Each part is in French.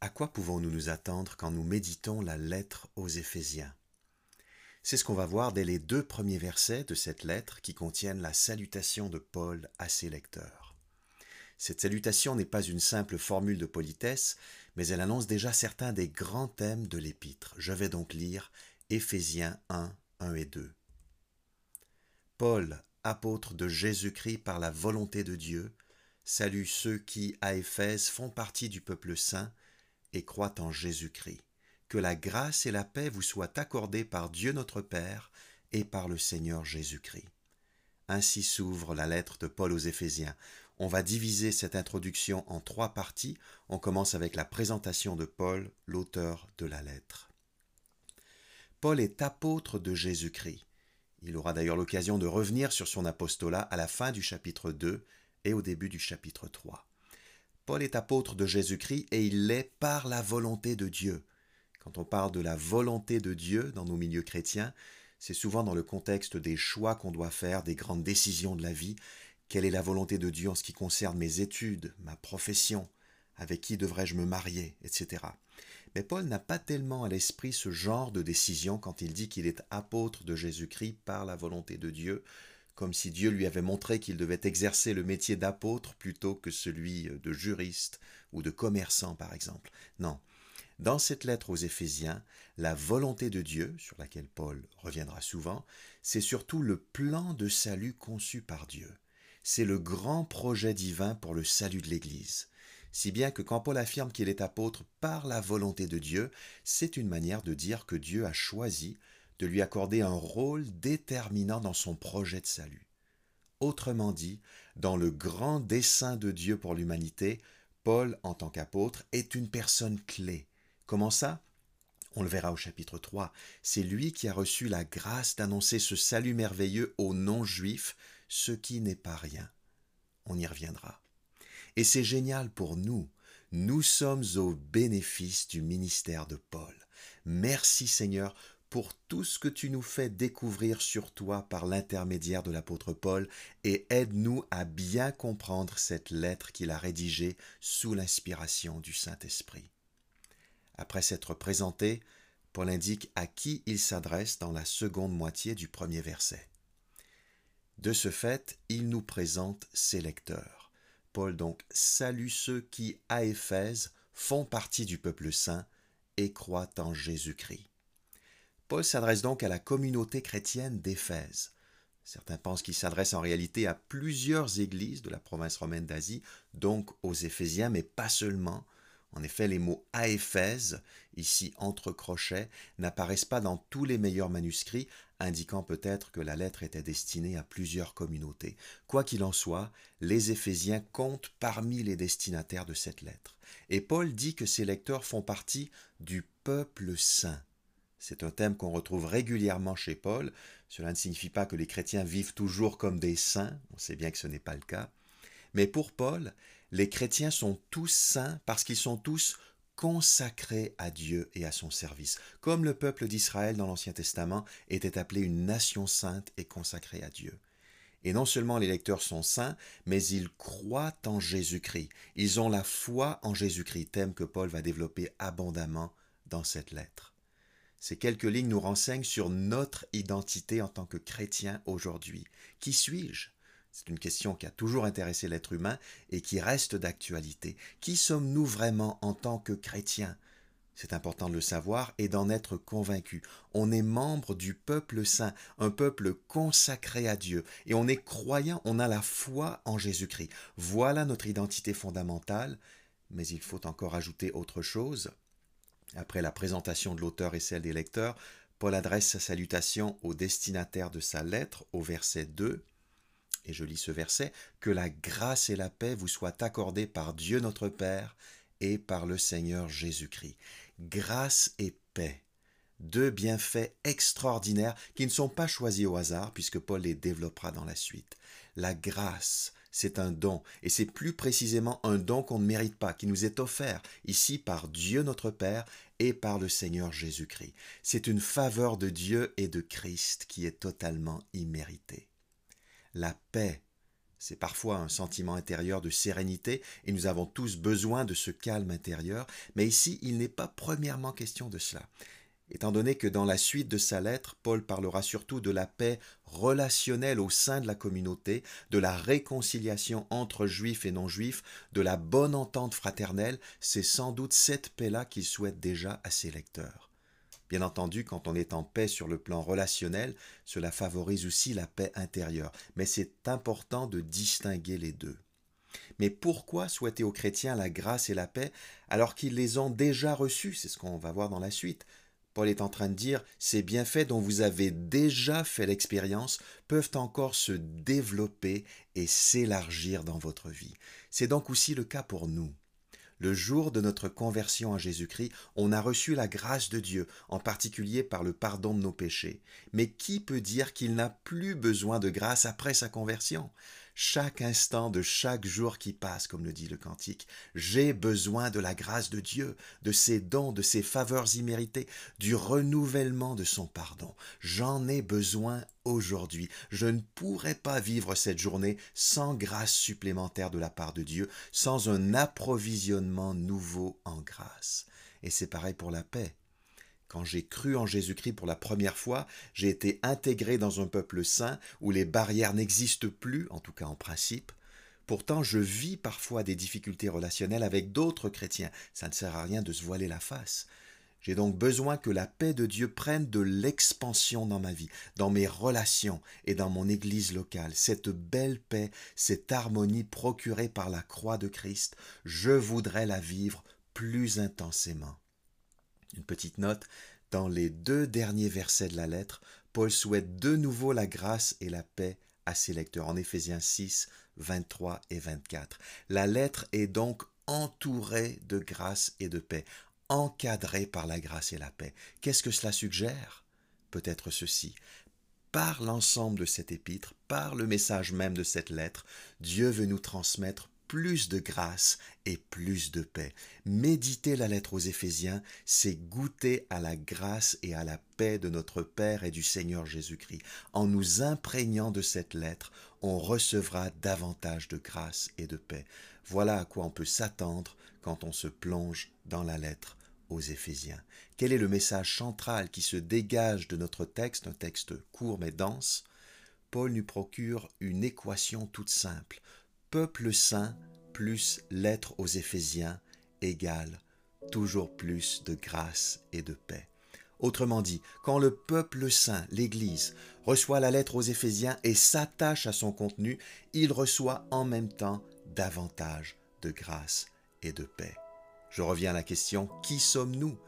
À quoi pouvons-nous nous attendre quand nous méditons la lettre aux Éphésiens? C'est ce qu'on va voir dès les deux premiers versets de cette lettre qui contiennent la salutation de Paul à ses lecteurs. Cette salutation n'est pas une simple formule de politesse, mais elle annonce déjà certains des grands thèmes de l'épître. Je vais donc lire Éphésiens 1, 1 et 2. Paul, apôtre de Jésus-Christ par la volonté de Dieu, salue ceux qui, à Éphèse, font partie du peuple saint et croient en Jésus-Christ. Que la grâce et la paix vous soient accordées par Dieu notre Père et par le Seigneur Jésus-Christ. Ainsi s'ouvre la lettre de Paul aux Éphésiens. On va diviser cette introduction en trois parties. On commence avec la présentation de Paul, l'auteur de la lettre. Paul est apôtre de Jésus-Christ. Il aura d'ailleurs l'occasion de revenir sur son apostolat à la fin du chapitre 2 et au début du chapitre 3. Paul est apôtre de Jésus-Christ et il l'est par la volonté de Dieu. Quand on parle de la volonté de Dieu dans nos milieux chrétiens, c'est souvent dans le contexte des choix qu'on doit faire, des grandes décisions de la vie, quelle est la volonté de Dieu en ce qui concerne mes études, ma profession, avec qui devrais-je me marier, etc. Mais Paul n'a pas tellement à l'esprit ce genre de décision quand il dit qu'il est apôtre de Jésus-Christ par la volonté de Dieu, comme si Dieu lui avait montré qu'il devait exercer le métier d'apôtre plutôt que celui de juriste ou de commerçant, par exemple. Non. Dans cette lettre aux Éphésiens, la volonté de Dieu, sur laquelle Paul reviendra souvent, c'est surtout le plan de salut conçu par Dieu c'est le grand projet divin pour le salut de l'Église. Si bien que quand Paul affirme qu'il est apôtre par la volonté de Dieu, c'est une manière de dire que Dieu a choisi de lui accorder un rôle déterminant dans son projet de salut. Autrement dit, dans le grand dessein de Dieu pour l'humanité, Paul, en tant qu'apôtre, est une personne clé. Comment ça? On le verra au chapitre 3. C'est lui qui a reçu la grâce d'annoncer ce salut merveilleux aux non-juifs ce qui n'est pas rien. On y reviendra. Et c'est génial pour nous. Nous sommes au bénéfice du ministère de Paul. Merci Seigneur pour tout ce que tu nous fais découvrir sur toi par l'intermédiaire de l'apôtre Paul et aide-nous à bien comprendre cette lettre qu'il a rédigée sous l'inspiration du Saint-Esprit. Après s'être présenté, Paul indique à qui il s'adresse dans la seconde moitié du premier verset. De ce fait, il nous présente ses lecteurs. Paul donc salue ceux qui, à Éphèse, font partie du peuple saint et croient en Jésus-Christ. Paul s'adresse donc à la communauté chrétienne d'Éphèse. Certains pensent qu'il s'adresse en réalité à plusieurs églises de la province romaine d'Asie, donc aux Éphésiens, mais pas seulement. En effet, les mots à Éphèse, ici entre crochets, n'apparaissent pas dans tous les meilleurs manuscrits, indiquant peut-être que la lettre était destinée à plusieurs communautés. Quoi qu'il en soit, les Éphésiens comptent parmi les destinataires de cette lettre. Et Paul dit que ses lecteurs font partie du peuple saint. C'est un thème qu'on retrouve régulièrement chez Paul. Cela ne signifie pas que les chrétiens vivent toujours comme des saints, on sait bien que ce n'est pas le cas. Mais pour Paul, les chrétiens sont tous saints parce qu'ils sont tous consacrés à Dieu et à son service, comme le peuple d'Israël dans l'Ancien Testament était appelé une nation sainte et consacrée à Dieu. Et non seulement les lecteurs sont saints, mais ils croient en Jésus-Christ. Ils ont la foi en Jésus-Christ, thème que Paul va développer abondamment dans cette lettre. Ces quelques lignes nous renseignent sur notre identité en tant que chrétien aujourd'hui. Qui suis-je? C'est une question qui a toujours intéressé l'être humain et qui reste d'actualité. Qui sommes-nous vraiment en tant que chrétiens? C'est important de le savoir et d'en être convaincu. On est membre du peuple saint, un peuple consacré à Dieu, et on est croyant, on a la foi en Jésus-Christ. Voilà notre identité fondamentale, mais il faut encore ajouter autre chose. Après la présentation de l'auteur et celle des lecteurs, Paul adresse sa salutation au destinataire de sa lettre au verset 2 et je lis ce verset, que la grâce et la paix vous soient accordées par Dieu notre Père et par le Seigneur Jésus-Christ. Grâce et paix, deux bienfaits extraordinaires qui ne sont pas choisis au hasard puisque Paul les développera dans la suite. La grâce, c'est un don, et c'est plus précisément un don qu'on ne mérite pas, qui nous est offert ici par Dieu notre Père et par le Seigneur Jésus-Christ. C'est une faveur de Dieu et de Christ qui est totalement imméritée la paix, C'est parfois un sentiment intérieur de sérénité et nous avons tous besoin de ce calme intérieur, mais ici il n'est pas premièrement question de cela. Étant donné que dans la suite de sa lettre, Paul parlera surtout de la paix relationnelle au sein de la communauté, de la réconciliation entre juifs et non-juifs, de la bonne entente fraternelle, c'est sans doute cette paix-là qu'il souhaite déjà à ses lecteurs. Bien entendu, quand on est en paix sur le plan relationnel, cela favorise aussi la paix intérieure, mais c'est important de distinguer les deux. Mais pourquoi souhaiter aux chrétiens la grâce et la paix alors qu'ils les ont déjà reçus C'est ce qu'on va voir dans la suite. Paul est en train de dire, ces bienfaits dont vous avez déjà fait l'expérience peuvent encore se développer et s'élargir dans votre vie. C'est donc aussi le cas pour nous. Le jour de notre conversion à Jésus-Christ, on a reçu la grâce de Dieu, en particulier par le pardon de nos péchés. Mais qui peut dire qu'il n'a plus besoin de grâce après sa conversion? Chaque instant de chaque jour qui passe, comme le dit le cantique. J'ai besoin de la grâce de Dieu, de ses dons, de ses faveurs imméritées, du renouvellement de son pardon. J'en ai besoin aujourd'hui. Je ne pourrais pas vivre cette journée sans grâce supplémentaire de la part de Dieu, sans un approvisionnement nouveau en grâce. Et c'est pareil pour la paix. Quand j'ai cru en Jésus-Christ pour la première fois, j'ai été intégré dans un peuple saint où les barrières n'existent plus, en tout cas en principe. Pourtant, je vis parfois des difficultés relationnelles avec d'autres chrétiens. Ça ne sert à rien de se voiler la face. J'ai donc besoin que la paix de Dieu prenne de l'expansion dans ma vie, dans mes relations et dans mon Église locale. Cette belle paix, cette harmonie procurée par la croix de Christ, je voudrais la vivre plus intensément. Petite note, dans les deux derniers versets de la lettre, Paul souhaite de nouveau la grâce et la paix à ses lecteurs, en Éphésiens 6, 23 et 24. La lettre est donc entourée de grâce et de paix, encadrée par la grâce et la paix. Qu'est-ce que cela suggère? Peut-être ceci. Par l'ensemble de cet épître, par le message même de cette lettre, Dieu veut nous transmettre plus de grâce et plus de paix. Méditer la lettre aux Éphésiens, c'est goûter à la grâce et à la paix de notre Père et du Seigneur Jésus-Christ. En nous imprégnant de cette lettre, on recevra davantage de grâce et de paix. Voilà à quoi on peut s'attendre quand on se plonge dans la lettre aux Éphésiens. Quel est le message central qui se dégage de notre texte, un texte court mais dense? Paul nous procure une équation toute simple peuple saint plus lettre aux Éphésiens égale toujours plus de grâce et de paix. Autrement dit, quand le peuple saint, l'Église, reçoit la lettre aux Éphésiens et s'attache à son contenu, il reçoit en même temps davantage de grâce et de paix. Je reviens à la question, qui sommes-nous?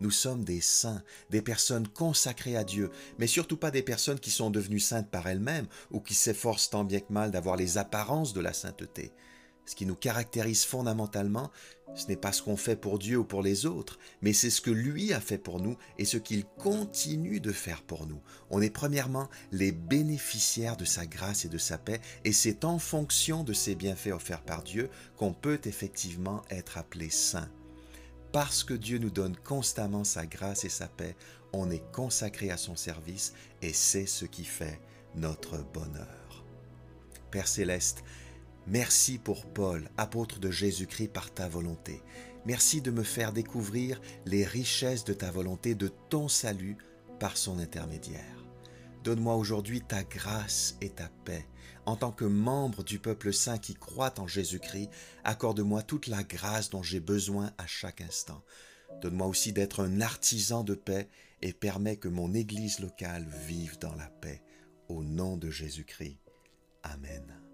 Nous sommes des saints, des personnes consacrées à Dieu, mais surtout pas des personnes qui sont devenues saintes par elles-mêmes ou qui s'efforcent tant bien que mal d'avoir les apparences de la sainteté. Ce qui nous caractérise fondamentalement, ce n'est pas ce qu'on fait pour Dieu ou pour les autres, mais c'est ce que lui a fait pour nous et ce qu'il continue de faire pour nous. On est premièrement les bénéficiaires de sa grâce et de sa paix, et c'est en fonction de ces bienfaits offerts par Dieu qu'on peut effectivement être appelé saint. Parce que Dieu nous donne constamment sa grâce et sa paix, on est consacré à son service et c'est ce qui fait notre bonheur. Père céleste, merci pour Paul, apôtre de Jésus-Christ par ta volonté. Merci de me faire découvrir les richesses de ta volonté, de ton salut par son intermédiaire. Donne-moi aujourd'hui ta grâce et ta paix. En tant que membre du peuple saint qui croit en Jésus-Christ, accorde-moi toute la grâce dont j'ai besoin à chaque instant. Donne-moi aussi d'être un artisan de paix et permets que mon Église locale vive dans la paix. Au nom de Jésus-Christ. Amen.